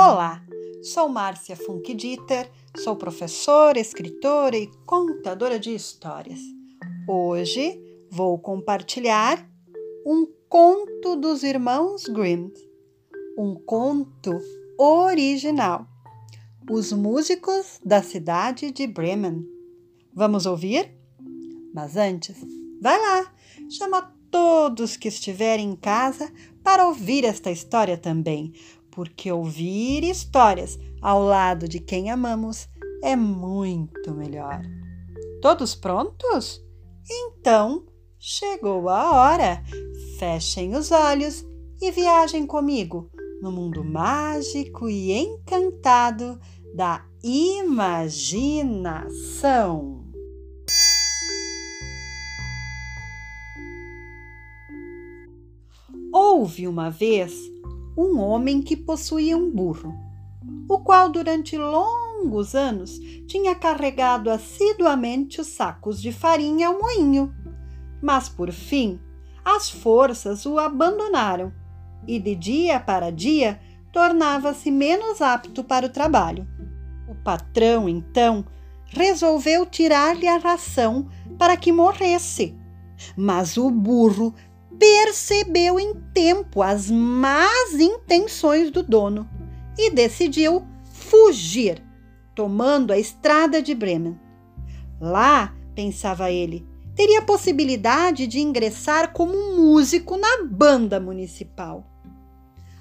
Olá, sou Márcia Funk Dieter, sou professora, escritora e contadora de histórias. Hoje vou compartilhar um conto dos irmãos Grimm, um conto original. Os músicos da cidade de Bremen. Vamos ouvir? Mas antes, vai lá, chama todos que estiverem em casa para ouvir esta história também, porque ouvir histórias ao lado de quem amamos é muito melhor. Todos prontos? Então chegou a hora. Fechem os olhos e viajem comigo no mundo mágico e encantado da imaginação. Houve uma vez um homem que possuía um burro, o qual durante longos anos tinha carregado assiduamente os sacos de farinha ao moinho. Mas por fim, as forças o abandonaram e de dia para dia tornava-se menos apto para o trabalho. O patrão, então, resolveu tirar-lhe a ração para que morresse. Mas o burro percebeu em tempo as más intenções do dono e decidiu fugir, tomando a estrada de Bremen. Lá, pensava ele, teria possibilidade de ingressar como músico na banda municipal.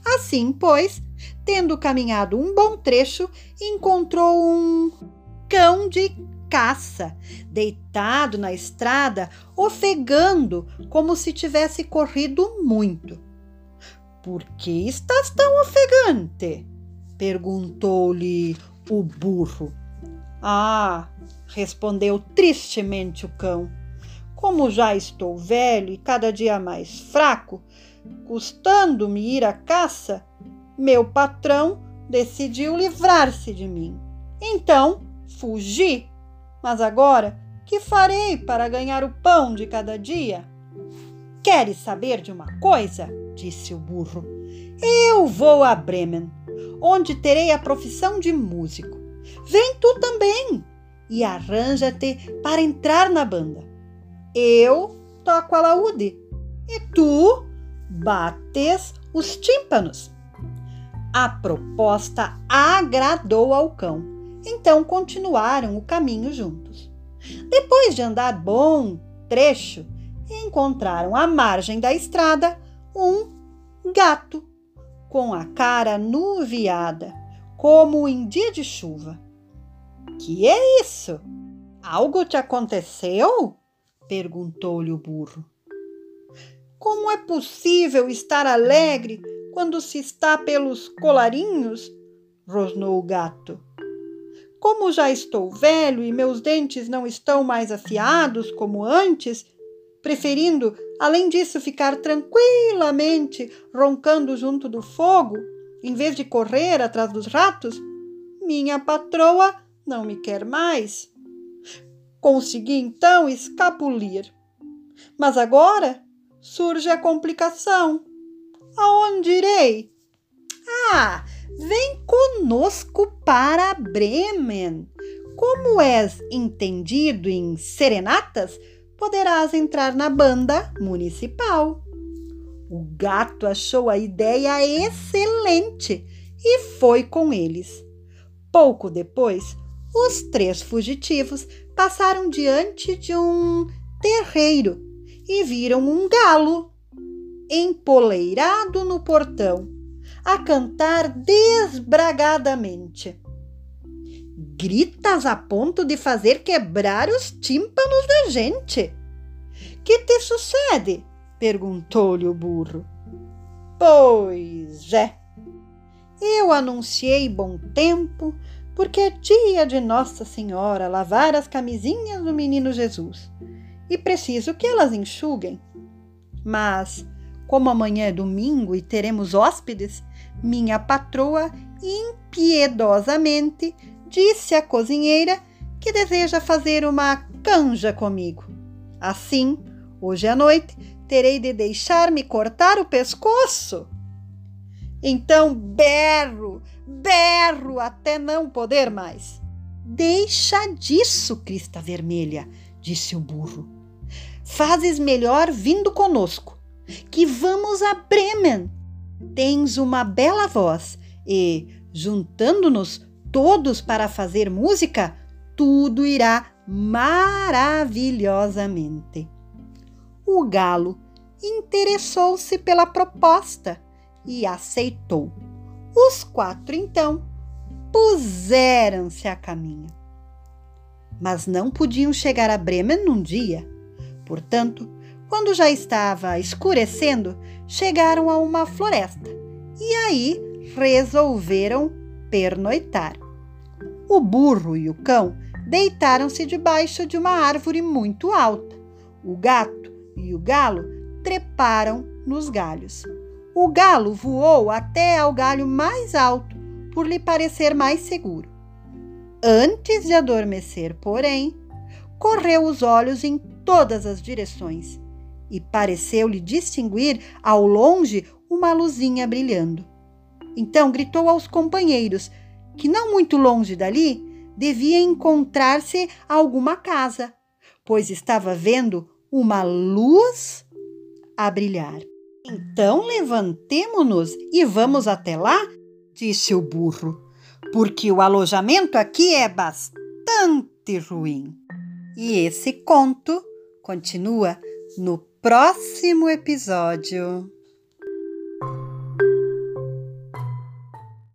Assim, pois, tendo caminhado um bom trecho, encontrou um cão de caça, deitado na estrada, ofegando como se tivesse corrido muito. Por que estás tão ofegante? perguntou-lhe o burro. Ah, respondeu tristemente o cão. Como já estou velho e cada dia mais fraco, custando-me ir à caça, meu patrão decidiu livrar-se de mim. Então fugi mas agora, que farei para ganhar o pão de cada dia? Queres saber de uma coisa? disse o burro. Eu vou a Bremen, onde terei a profissão de músico. Vem tu também e arranja-te para entrar na banda. Eu toco a laúde e tu bates os tímpanos. A proposta agradou ao cão então continuaram o caminho juntos. Depois de andar bom trecho, encontraram à margem da estrada um gato com a cara nuviada, como em dia de chuva. Que é isso? Algo te aconteceu? perguntou-lhe o burro. Como é possível estar alegre quando se está pelos colarinhos? rosnou o gato. Como já estou velho e meus dentes não estão mais afiados como antes, preferindo, além disso, ficar tranquilamente roncando junto do fogo, em vez de correr atrás dos ratos, minha patroa não me quer mais. Consegui então escapulir. Mas agora surge a complicação. Aonde irei? Ah, Vem conosco para Bremen. Como és entendido em serenatas, poderás entrar na banda municipal. O gato achou a ideia excelente e foi com eles. Pouco depois, os três fugitivos passaram diante de um terreiro e viram um galo empoleirado no portão a cantar desbragadamente. Gritas a ponto de fazer quebrar os tímpanos da gente. Que te sucede? perguntou-lhe o burro. Pois é. Eu anunciei bom tempo, porque é dia de Nossa Senhora lavar as camisinhas do menino Jesus e preciso que elas enxuguem. Mas, como amanhã é domingo e teremos hóspedes, minha patroa impiedosamente disse à cozinheira que deseja fazer uma canja comigo. Assim, hoje à noite, terei de deixar-me cortar o pescoço. Então berro, berro até não poder mais. Deixa disso, crista vermelha, disse o burro. Fazes melhor vindo conosco, que vamos a Bremen. Tens uma bela voz e, juntando-nos todos para fazer música, tudo irá maravilhosamente. O galo interessou-se pela proposta e aceitou. Os quatro, então, puseram-se a caminho. Mas não podiam chegar a Bremen num dia. Portanto, quando já estava escurecendo, chegaram a uma floresta e aí resolveram pernoitar. O burro e o cão deitaram-se debaixo de uma árvore muito alta. O gato e o galo treparam nos galhos. O galo voou até ao galho mais alto, por lhe parecer mais seguro. Antes de adormecer, porém, correu os olhos em todas as direções e pareceu-lhe distinguir ao longe uma luzinha brilhando. Então gritou aos companheiros que, não muito longe dali, devia encontrar-se alguma casa, pois estava vendo uma luz a brilhar. Então levantemo-nos e vamos até lá, disse o burro, porque o alojamento aqui é bastante ruim. E esse conto continua no próximo episódio.